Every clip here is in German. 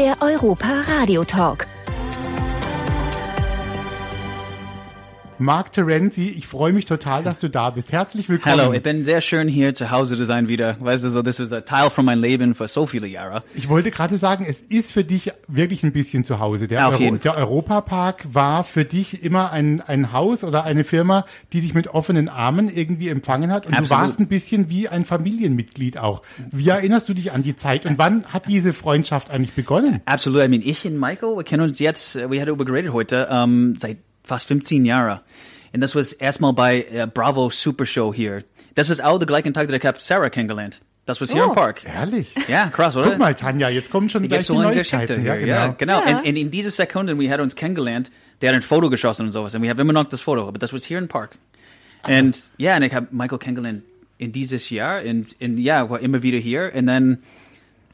der Europa Radio Talk. Mark Terenzi, ich freue mich total, dass du da bist. Herzlich willkommen. Hallo, ich bin sehr schön hier zu Hause zu sein wieder. Weißt du, so, das ist ein Teil von meinem Leben für so viele Jahre. Ich wollte gerade sagen, es ist für dich wirklich ein bisschen zu Hause. Der, Auf jeden der Europapark war für dich immer ein, ein Haus oder eine Firma, die dich mit offenen Armen irgendwie empfangen hat. Und Absolut. du warst ein bisschen wie ein Familienmitglied auch. Wie erinnerst du dich an die Zeit und wann hat diese Freundschaft eigentlich begonnen? Absolut. I mean, ich und Michael, wir kennen uns jetzt, äh, wir hatten darüber geredet heute, ähm, seit fast 15 Jahren. Und das war erstmal bei äh, Bravo Super Show hier. Das ist auch der gleiche Tag, der ich habe Sarah kennengelernt. Das war hier im Park. Ehrlich? Ja, krass, oder? Guck mal, Tanja, jetzt kommen schon gleich die so eine Geschichte Neuigkeiten. hier. Ja, Ja, genau. genau. Ja. Und, und in dieser Sekunde, wir hatten uns kennengelernt, der hat ein Foto geschossen und sowas. Und wir haben immer noch das Foto, aber das war hier im Park. Und ja, und ich habe Michael kennengelernt in dieses Jahr. Und, und ja, war immer wieder hier. Und dann,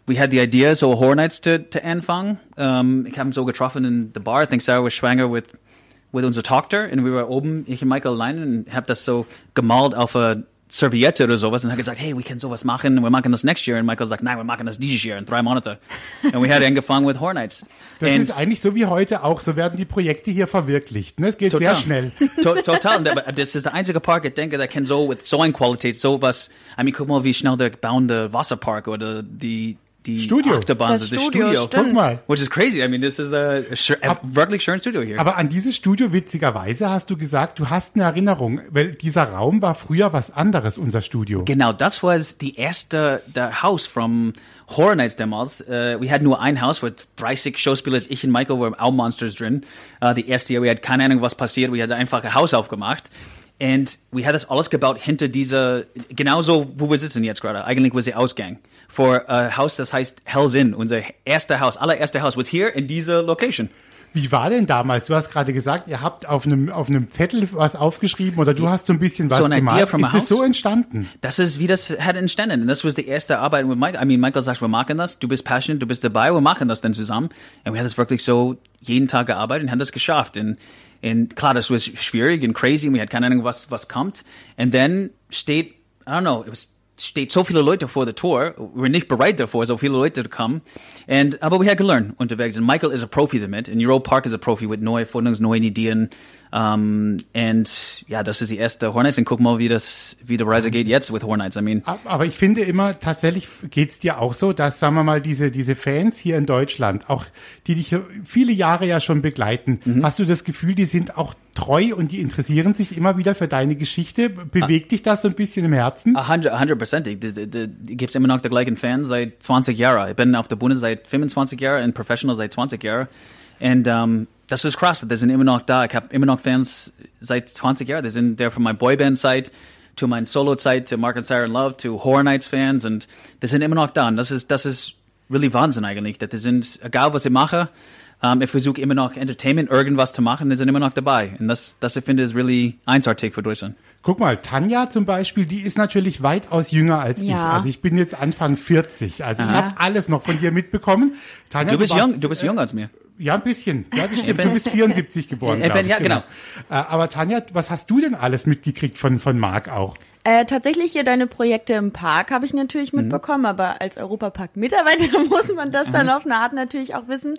we had the idea, so Horror Nights to, zu anfangen. Um, ich habe ihn so getroffen in the Bar. I think Sarah was schwanger with, with unserer Tochter. Und wir waren oben, ich und Michael allein, und habe das so gemalt auf eine Serviette oder sowas und hat gesagt, hey, wir können sowas machen, wir machen das next year. Und Michael sagt, nein, wir machen das dieses Jahr in drei Monate. Und wir haben angefangen with Horror Nights. Das And- ist eigentlich so wie heute auch. So werden die Projekte hier verwirklicht. Ne? Es geht sehr schnell. To total. Und aber Das ist der einzige Park, ich denke, der kann so mit so einer Qualität, so was, I mean, guck mal, wie schnell der bauende Wasserpark oder die, die Studio. Achterbahn, Das so das Studio, Studio. Guck mal. Which is crazy. I mean, this is a, a wirklich schönes Studio hier. Aber an dieses Studio, witzigerweise, hast du gesagt, du hast eine Erinnerung, weil dieser Raum war früher was anderes, unser Studio. Genau, das war die erste der Haus from Horror Nights damals. Uh, we had nur ein Haus mit 30 Schauspieler. Ich und Michael waren auch Monsters drin. Uh, die erste Jahr, wir hatten keine Ahnung, was passiert. Wir hatten einfach ein Haus aufgemacht. Und wir haben das alles gebaut hinter dieser, genauso, wo wir sitzen jetzt gerade. Eigentlich war der Ausgang. Für ein Haus, das heißt Hell's Inn. Unser erster Haus, allererste Haus, was hier in dieser Location. Wie war denn damals? Du hast gerade gesagt, ihr habt auf einem, auf einem Zettel was aufgeschrieben oder du hast so ein bisschen was So Idee gemalt. from Ist es so entstanden? Das ist, wie das hat entstanden. Und das war die erste Arbeit mit Michael. I mean, Michael sagt, wir machen das. Du bist passionate, du bist dabei, wir machen das dann zusammen. Und wir haben das wirklich so jeden Tag gearbeitet und haben das geschafft. Und, und klar, das war schwierig und crazy. und Wir hatten keine Ahnung, was, was kommt. Und dann steht, I don't know, it was, steht so viele Leute vor Tor. Wir waren nicht bereit davor, so viele Leute zu kommen. Und, aber wir haben gelernt unterwegs. Und Michael ist ein Profi damit. Und Euro Park ist ein Profi mit neuen Erfindungen, neuen Ideen. Um, und ja, das ist die erste Hornets. Und guck mal, wie das, wie die Reise geht jetzt with Hornets. I mean, Aber ich finde immer, tatsächlich geht's dir auch so, dass, sagen wir mal, diese, diese Fans hier in Deutschland, auch die dich viele Jahre ja schon begleiten, Mhm. hast du das Gefühl, die sind auch treu und die interessieren sich immer wieder für deine Geschichte? Bewegt dich das so ein bisschen im Herzen? A hundred, a hundred percent. Gibt immer noch die gleichen Fans seit 20 Jahren. Ich bin auf der Bühne seit 25 Jahren und Professional seit 20 Jahren. Und um, das ist krass. Die sind immer noch da. Ich habe immer noch Fans seit 20 Jahren. Die sind der von meiner Boyband-Zeit zu meiner Solo-Zeit, zu Mark and Sarah in Love, zu Horror Nights-Fans. Und die sind immer noch da. Und das ist, das ist really Wahnsinn eigentlich. Dass die sind, egal was ich mache, um, ich versuche immer noch Entertainment, irgendwas zu machen, die sind immer noch dabei. Und das, das ich finde, ist really einzigartig für Deutschland. Guck mal, Tanja zum Beispiel, die ist natürlich weitaus jünger als ich. Ja. Also ich bin jetzt Anfang 40. Also ich habe alles noch von dir mitbekommen. Tanja, Du bist warst- jung, du bist jung als mir. Ja, ein bisschen. Ja, das stimmt. Du bist 74 geboren. Ich glaub bin- ja, genau. Äh, Aber Tanja, was hast du denn alles mitgekriegt von, von Marc auch? Äh, tatsächlich hier deine Projekte im Park habe ich natürlich Mhm. mitbekommen, aber als Europapark-Mitarbeiter muss man das dann auf eine Art natürlich auch wissen.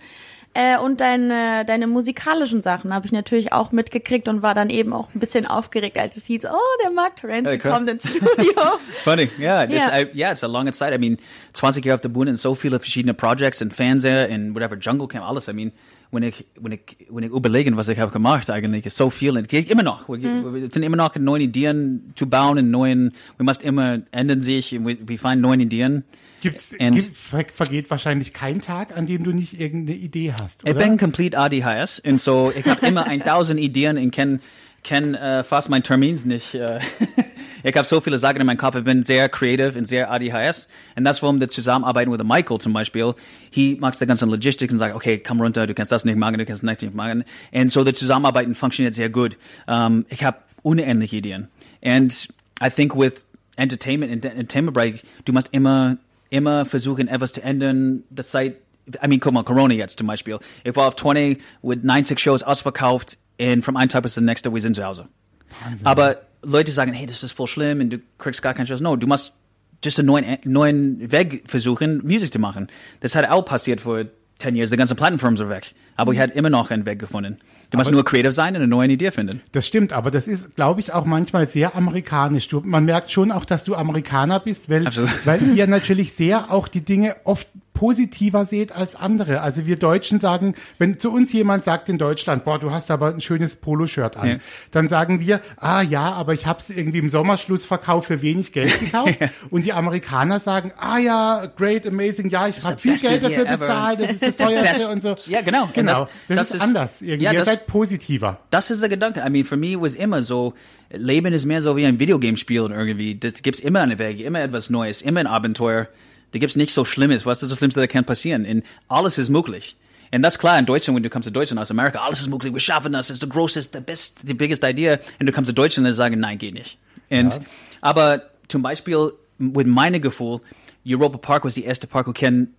Äh, und deine, deine musikalischen Sachen habe ich natürlich auch mitgekriegt und war dann eben auch ein bisschen aufgeregt, als es hieß, oh, der Mark Terenzi Hey, kommt ins Studio. Funny, yeah, it's, Yeah. I, yeah, it's a lange Zeit. I mean, 20 Jahre auf der Bühne und so viele verschiedene Projects und Fernseher und whatever, Jungle Camp, alles. I mean, wenn ich, wenn ich, wenn ich überlege, was ich habe gemacht eigentlich, ist so viel und geht immer noch. Wir, wir sind immer noch in neuen Ideen zu bauen und neuen, wir müssen immer ändern sich, und wir, wir finden neuen Ideen. Gibt's, And- gibt, ver- vergeht wahrscheinlich kein Tag, an dem du nicht irgendeine Idee hast, Ich oder? bin complete ADHS und so, ich habe immer 1000 Ideen und kann, kann äh, fast mein Termins nicht. Äh, ich habe so viele Sachen in meinem Kopf, ich bin sehr creative und sehr ADHS und das, warum wir zusammenarbeiten mit Michael zum Beispiel, he macht die ganzen Logistics und sagt, okay, komm runter, du kannst das nicht machen, du kannst das nicht machen und so, das Zusammenarbeiten funktioniert sehr gut. Um, ich habe unendliche Ideen and I think with Entertainment und Entertainment Bereich, du musst immer, immer versuchen, etwas zu ändern, das Zeit I mean, guck mal, Corona jetzt zum Beispiel. Ich war auf 20 mit 90 Shows ausverkauft und vom einen Tag bis zum nächsten, wir sind zu Hause. Aber Leute sagen, hey, das ist voll schlimm und du kriegst gar keine Shows. No, du musst just einen neuen, neuen Weg versuchen, Musik zu machen. Das hat auch passiert vor 10 years, die ganzen Plattenfirmen sind weg. Aber ich habe immer noch einen Weg gefunden. Du musst Aber- nur creative sein und eine neue Idee finden. Das stimmt, aber das ist, glaube ich, auch manchmal sehr amerikanisch. Du, man merkt schon auch, dass du Amerikaner bist, weil, Absolut. weil ihr natürlich sehr auch die Dinge oft positiver seht als andere. Also wir Deutschen sagen, wenn zu uns jemand sagt in Deutschland, boah, du hast aber ein schönes Poloshirt an, Ja. dann sagen wir, ah ja, aber ich habe es irgendwie im Sommerschlussverkauf für wenig Geld gekauft. Und die Amerikaner sagen, ah ja, great, amazing, ja, ich habe viel Geld dafür bezahlt, das ist das teuerste und so. Ja, genau. Genau, das- das, das ist anders irgendwie. ja, ihr das- seid positiver. Das ist der Gedanke. I mean, für mich war es immer so, Leben ist mehr so wie ein Videogame-Spiel und irgendwie. Da gibt's immer eine Weg, immer etwas Neues, immer ein Abenteuer. Da gibt's nichts so Schlimmes. Was ist das Schlimmste, das kann passieren? Und alles ist möglich. Und das ist klar in Deutschland, wenn du kommst zu Deutschland aus Amerika, alles ist möglich, wir schaffen das, das ist the grossest, the best, the biggest idea. Und du kommst zu Deutschland und sagen, nein, geht nicht. Und, aber zum Beispiel, mit meinem Gefühl, Europa Park was die erste Park, wo kennen,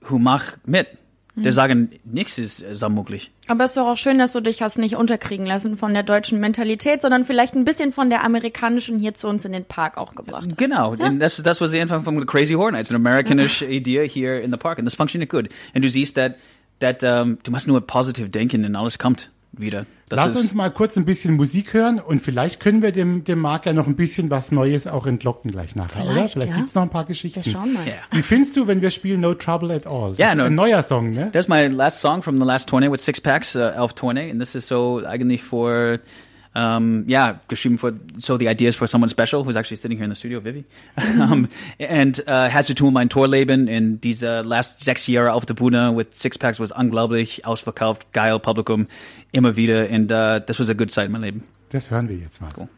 who macht mit. Die sagen, nichts ist, ist unmöglich. Aber es ist doch auch schön, dass du dich hast nicht unterkriegen lassen von der deutschen Mentalität, sondern vielleicht ein bisschen von der amerikanischen hier zu uns in den Park auch gebracht. Genau, und das, das was der Anfang von Crazy Horror Nights, eine amerikanische Idee hier in the park. Und das funktioniert gut. Und du siehst, that, that, um, du musst nur positiv denken und alles kommt wieder. Das Lass ist, uns mal kurz ein bisschen Musik hören und vielleicht können wir dem, dem Marc ja noch ein bisschen was Neues auch entlocken gleich nachher, oder? Vielleicht, Vielleicht ja. gibt's noch ein paar Geschichten. Ja, schauen mal. Ja. Wie findest du, wenn wir spielen No Trouble at All? Ja, das ist no- ein neuer Song, ne? That's my last song from the last tourney with Six Packs uh, auf Tourney, and this is so eigentlich for um, yeah, geschrieben for so the ideas for someone special who's actually sitting here in the studio, Vivi, um, and uh, has to tun mein Tourleben in diese last sechs Jahre auf der Bühne with Six Packs was unglaublich ausverkauft, geil Publikum immer wieder, and uh, this was a good side in meinem Leben. Das hören wir jetzt mal. Cool.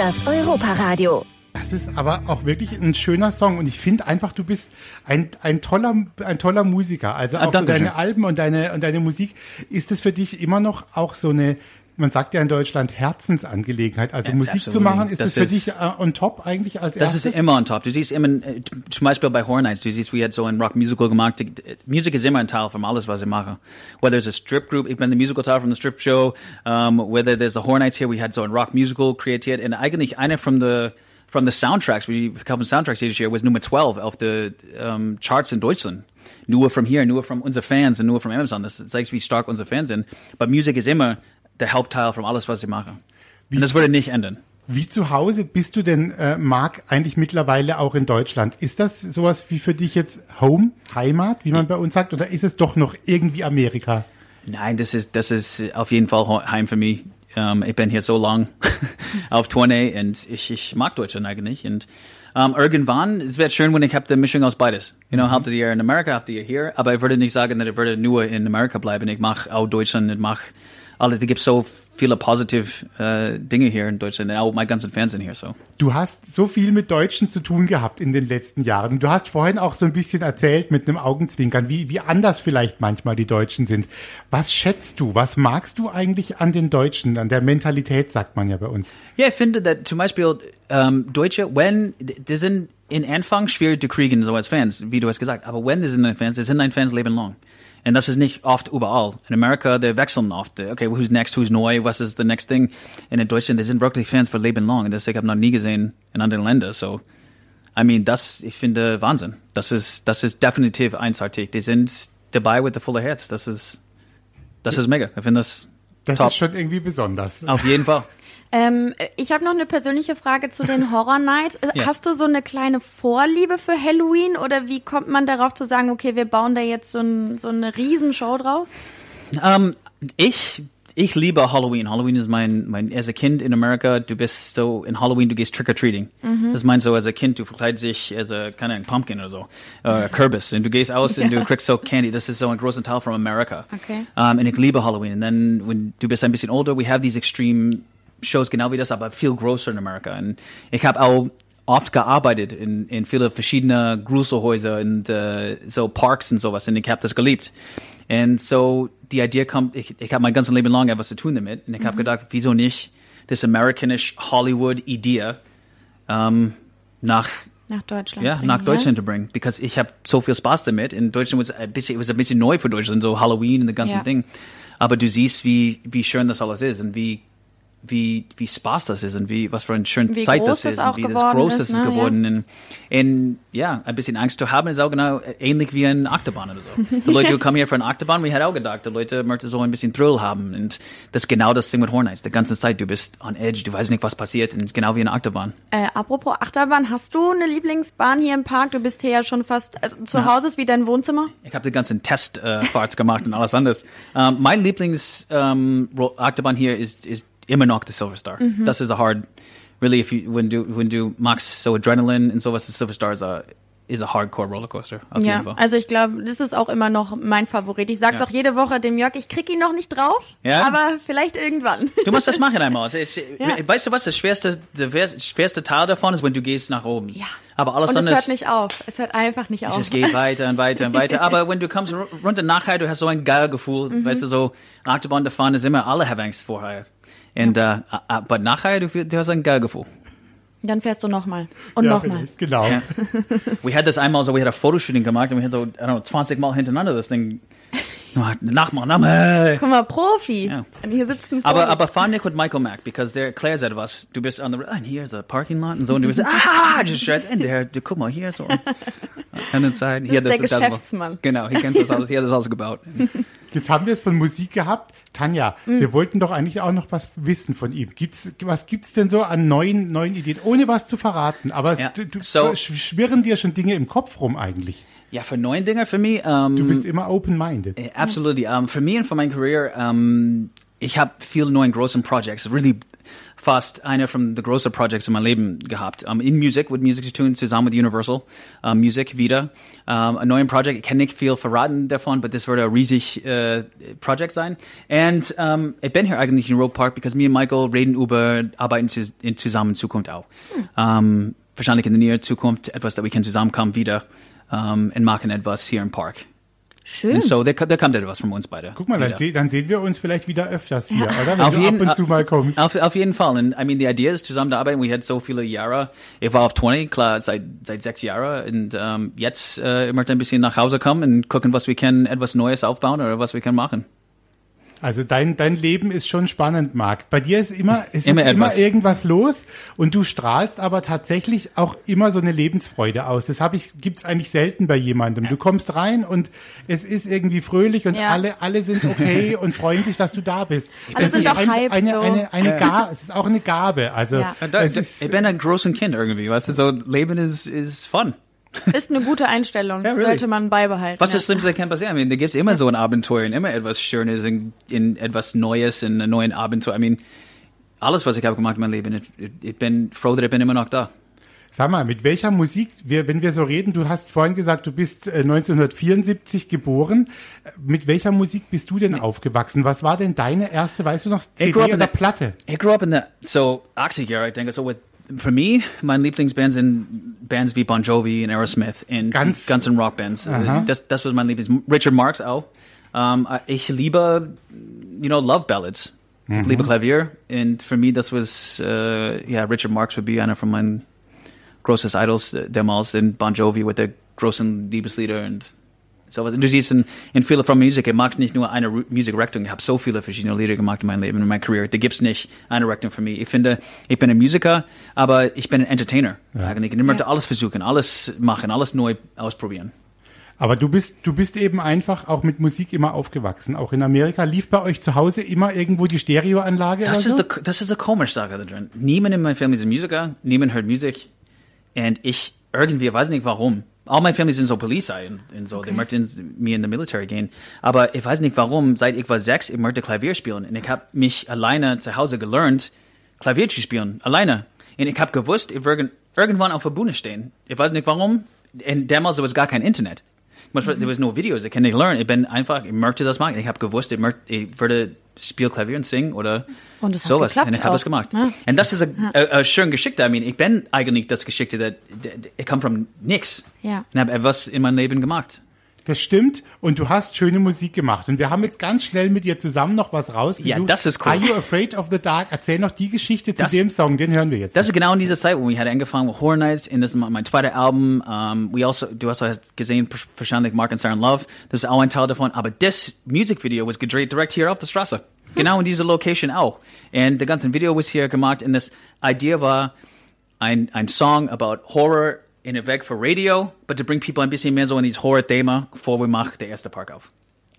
Das Europaradio. Das ist aber auch wirklich ein schöner Song und ich finde einfach, du bist ein, ein toller, ein toller Musiker. Also Ah, auch so danke deine. Alben und deine, und deine Musik. Ist es für dich immer noch auch so eine, man sagt ja in Deutschland Herzensangelegenheit. Also Ja, Musik zu absolutely. machen, ist das, Das für ist- dich äh, on top eigentlich als Das erstes? ist immer on top. Du siehst immer, äh, zum Beispiel bei Horror Nights, du siehst, wir hat so ein Rock Musical gemacht. Die- Musik ist immer ein Teil von alles, was ich mache. Whether it's a strip group, ich bin der Musical Teil von the strip show, um, whether there's a Horror Nights here, we had so ein Rock Musical kreiert. Und eigentlich einer von the, from the soundtracks, we verkaufen Soundtracks jedes Jahr, was Nummer 12 auf the um, Charts in Deutschland. Nur from here, nur from unsere Fans und nur from Amazon. Das zeigt, wie stark unsere Fans sind. Aber Musik ist immer der Hauptteil von alles, was ich mache. Und das würde nicht ändern. Wie zu Hause bist du denn, äh, Marc, eigentlich mittlerweile auch in Deutschland? Ist das sowas wie für dich jetzt Home, Heimat, wie man bei uns sagt, oder ist es doch noch irgendwie Amerika? Nein, das ist, das ist auf jeden Fall Heim für mich. Um, ich bin hier so lang auf Tournee und ich, ich mag Deutschland eigentlich. Und um, irgendwann, es wird schön, wenn ich habe die Mischung aus beides. You know, habt ihr in Amerika, habt ihr hier. Aber ich würde nicht sagen, dass ich würde nur in Amerika bleiben. Ich mache auch Deutschland, ich mache alle, es gibt so viele positive äh, Dinge hier in Deutschland. Auch meine ganzen Fans sind hier, so. Du hast so viel mit Deutschen zu tun gehabt in den letzten Jahren. Du hast vorhin auch so ein bisschen erzählt mit einem Augenzwinkern, wie, wie anders vielleicht manchmal die Deutschen sind. Was schätzt du? Was magst du eigentlich an den Deutschen, an der Mentalität, sagt man ja bei uns? Ja, ich finde, dass zum Beispiel ähm, Deutsche, wenn, die sind in Anfang schwierig zu kriegen, so als Fans, wie du hast gesagt, aber wenn die sind ein Fans, die sind ein Fans leben lang. Und das ist nicht oft überall. In Amerika, die wechseln oft. Okay, who's next, who's neu, was ist the next thing? Und in Deutschland, die sind wirklich Fans für Leben lang. Und das ich habe noch nie gesehen in anderen Ländern. So, I mean, das, ich finde Wahnsinn. Das ist, das ist definitiv einzigartig. Die sind dabei with the fuller Herz. Das ist, das ist mega. Ich finde das, Das top. ist schon irgendwie besonders. Auf jeden Fall. Ähm, ich habe noch eine persönliche Frage zu den Horror Nights. Äh, Yes. Hast du so eine kleine Vorliebe für Halloween oder wie kommt man darauf zu sagen, okay, wir bauen da jetzt so, ein, so eine Riesenshow draus? Um, ich, ich liebe Halloween. Halloween ist mein, mein, as a Kind in Amerika, du bist so, in Halloween, du gehst trick-or-treating. Das meinst so, as a Kind, du verkleidest dich als a, keine Ahnung, Pumpkin oder so, äh, Kürbis. Und du gehst aus und du kriegst so Candy. Das ist so ein großer Teil von Amerika. Okay. Um, und ich liebe Halloween. Und dann, wenn du bist ein bisschen older, we have these extreme Shows genau wie das, aber viel größer in Amerika. Und ich habe auch oft gearbeitet in, in viele verschiedene Gruselhäuser und uh, so Parks und sowas und ich habe das geliebt. Und so die Idee kommt, ich, ich habe mein ganzes Leben lang etwas zu tun damit und ich habe gedacht, wieso nicht das amerikanische Hollywood-Idee ähm, nach Nach Deutschland. ja, bringen, nach Deutschland zu bringen, because ich habe so viel Spaß damit. In Deutschland was ein bisschen, was ein bisschen neu für Deutschland, so Halloween und das ganze Ja. Ding. Aber du siehst, wie wie schön das alles ist und wie wie wie Spaß das ist und wie was für eine schöne Wie Zeit das ist und wie das groß ist, das ist ne? geworden. Und, und ja, ein bisschen Angst zu haben ist auch genau ähnlich wie ein Achterbahn oder so. Die Leute, die kommen hier für eine Achterbahn, wir hätten auch gedacht, die Leute möchten so ein bisschen Thrill haben und das ist genau das Ding mit Hornites. Die ganze Zeit, du bist on edge, du weißt nicht, was passiert und genau wie eine Achterbahn. Äh, apropos Achterbahn, hast du eine Lieblingsbahn hier im Park? Du bist hier ja schon fast, also zu Hause ist wie dein Wohnzimmer? Ich habe die ganzen Testfahrts gemacht und alles anderes. Ähm, mein Lieblings ähm, Achterbahn hier ist, ist immer noch die Silver Star. Das ist a hard, really, if you, when du, when du magst so Adrenaline und sowas, die Silver Star is a, is a hardcore Rollercoaster. Auf Ja, jeden Fall. also ich glaube, das ist auch immer noch mein Favorit. Ich sag's Ja. auch jede Woche dem Jörg, ich krieg ihn noch nicht drauf, Ja? aber vielleicht irgendwann. Du musst das machen einmal. Es ist, Ja. Weißt du was? Das schwerste, der wer- schwerste Teil davon ist, wenn du gehst nach oben. Ja. Aber alles Und es andere hört nicht auf. Es hört einfach nicht auf. Es geht weiter und weiter und weiter. Aber wenn du kommst ru- runter nachher, du hast so ein geiles Gefühl. Mhm. Weißt du, so Achterbahn zu fahren ist immer, alle haben Angst vorher. Und, äh, aber nachher, du, du hast ein geiles Gefühl. Dann fährst du nochmal. Und Ja, nochmal. Genau. Ja. We had das einmal so, we had a Fotoshooting gemacht und wir hatten so, I don't know, 20 Mal hintereinander das Ding. Nachmachen, nachmachen. Guck mal, Profi. Ja. Und hier sitzt ein Profi. Aber, aber fahr nicht mit Michael Mack, because der erklärt etwas. Du bist on the, and here's a parking lot und so, und du bist, ah, just right in there. Du, guck mal, hier so. And inside. Das ist der Geschäftsmann. Genau, hier kennst das alles, hier hat das alles gebaut. Jetzt haben wir es von Musik gehabt. Tanja, Mhm. wir wollten doch eigentlich auch noch was wissen von ihm. Gibt's, was gibt's denn so an neuen, neuen Ideen? Ohne was zu verraten. Aber es, Ja, du, du, so- schwirren dir schon Dinge im Kopf rum eigentlich. Ja, für neuen Dinge für mich, ähm, Du bist immer open-minded. Absolutely. Um, für mich und für meine Career, um, ich habe viele neue großen Projects, really fast einer von den größten Projects in meinem Leben gehabt. Um, in Musik, mit Musik zu tun, zusammen mit Universal um, Music wieder. Um, ein neues Project, ich kann nicht viel verraten davon, aber das wird ein riesig äh, Projekt sein. Und um, ich bin hier eigentlich in Road Park, because me und Michael reden über Arbeiten zu, in zusammen in Zukunft auch. Um, wahrscheinlich in der näheren Zukunft etwas, dass wir können zusammenkommen wieder und machen etwas hier im Park. Schön. Und so, da, da kommt etwas von uns beide. Guck mal, dann, seh, dann sehen wir uns vielleicht wieder öfters hier, oder? Wenn Auf du jeden- ab und zu mal kommst. Auf, auf jeden Fall. Und I mean, die Idee ist, zusammen zu arbeiten. Wir hatten so viele Jahre. Ich war auf 20, klar, seit, seit sechs Jahren. Und ähm, jetzt äh, ich möchte ein bisschen nach Hause kommen und gucken, was wir können, etwas Neues aufbauen oder was wir können machen. Also dein, dein Leben ist schon spannend, Marc. Bei dir ist immer, es Immer ist immer irgendwas los und du strahlst aber tatsächlich auch immer so eine Lebensfreude aus. Das habe ich, gibt's eigentlich selten bei jemandem. Du kommst rein und es ist irgendwie fröhlich und Ja. alle, alle sind okay und freuen sich, dass du da bist. Alle Das sind ist auch ein, hyped eine, so. eine, eine Gabe, es ist auch eine Gabe. Also Ja. Es ist, ich bin ein großes Kind irgendwie, weißt du, so Leben ist, ist fun. Ist eine gute Einstellung. Ja, really. Sollte man beibehalten. Was ja. das Schlimmste kann passieren? I mean, da gibt's immer so ein Abenteuer und immer etwas Schönes in, in etwas Neues, in einem neuen Abenteuer. I mean, alles, was ich habe gemacht in meinem Leben, ich, ich bin froh, dass ich bin immer noch da. Sag mal, mit welcher Musik, wir, wenn wir so reden, du hast vorhin gesagt, du bist äh, 1974 geboren. Äh, Mit welcher Musik bist du denn aufgewachsen? Was war denn deine erste, weißt du noch, CD oder Platte? I grew up in the so Oxygear, I think. So with for me, mein Lieblingsbands sind Bands wie Bon Jovi und Aerosmith und Guns N' Rock Bands. Aha. Das, das was mein Lieblings. Richard Marx auch. Um, ich liebe, you know, Love Ballads. Ich liebe Klavier und für mich das was, uh, yeah, Richard Marx would be einer von meinen großes Idols äh, damals und Bon Jovi mit der großen Liebeslieder und sowas. Und du siehst in, in viele von Musik, ich mag nicht nur eine Musikrichtung, ich habe so viele verschiedene Lieder gemacht in meinem Leben, in meiner Karriere. Da gibt's nicht eine Richtung für mich. Ich finde, ich bin ein Musiker, aber ich bin ein Entertainer. Eigentlich. Ich möchte Ja. alles versuchen, alles machen, alles neu ausprobieren. Aber du bist, du bist eben einfach auch mit Musik immer aufgewachsen. Auch in Amerika lief bei euch zu Hause immer irgendwo die Stereoanlage Das oder ist, so? die, das ist die komische Sache da drin. Niemand in meiner Familie ist ein Musiker, niemand hört Musik. Und ich irgendwie, weiß nicht warum. All meine Familie sind so Polizei und, und so. Die möchten mir in the military gehen. Aber ich weiß nicht warum, seit ich war sechs, ich möchte Klavier spielen. Und ich habe mich alleine zu Hause gelernt, Klavier zu spielen. Alleine. Und ich habe gewusst, ich werde irgendwann auf der Bühne stehen. Ich weiß nicht warum. Und damals war es gar kein Internet. Manchmal, there was no videos, ich kann nicht lernen. Ich bin einfach, ich möchte das machen. Ich habe gewusst, ich, möchte, ich würde spiel Klavier und singen oder Und sowas. und ich habe das gemacht. Ja. Und das ist eine schöne Geschichte. I mean, ich bin eigentlich das Geschichte, that, ich komme von nix. Ja. Und habe etwas in meinem Leben gemacht. Das stimmt. Und du hast schöne Musik gemacht. Und wir haben jetzt ganz schnell mit dir zusammen noch was rausgesucht. Ja, das ist cool. Are You Afraid of the Dark? Erzähl noch die Geschichte zu Das- dem Song, den hören wir jetzt. Das ist genau in dieser Zeit, wo wir hatten angefangen mit Horror Nights, und das ist mein zweites Album. Um, we also, du hast hast gesehen, wahrscheinlich Mark and Siren Love. Das ist auch ein Teil davon. Aber das Musikvideo was gedreht direkt hier auf der Straße. Genau in dieser Location auch. Und das ganze Video was hier gemacht. Und das Idee war, ein, ein Song about Horror in a Weg für Radio, but to bring people ein bisschen mehr so in dieses Horror-Thema, bevor wir machen der erste Park auf.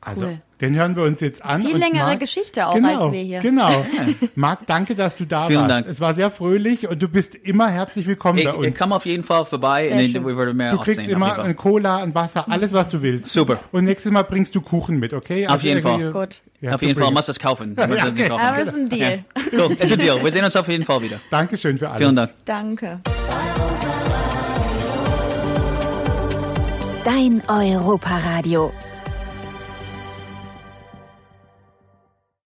Also, Cool. den hören wir uns jetzt an. Viel und längere Marc- Geschichte auch genau, als wir hier. Genau. Marc, danke, dass du da Vielen warst. Dank. Es war sehr fröhlich und du bist immer herzlich willkommen Ich, bei uns. ich komme auf jeden Fall vorbei Sehr und mehr Du kriegst sehen, immer ein Cola, ein Wasser, alles, was du willst. Super. Und nächstes Mal bringst du Kuchen mit, okay? Also Auf jeden Fall. Gut. Ja, auf jeden Fall it. muss das kaufen. Muss das okay. kaufen. Aber es ist ein Deal. Cool, ist ein Deal. Wir sehen uns auf jeden Fall wieder. Dankeschön für alles. Vielen Dank. Danke. Dein Europaradio.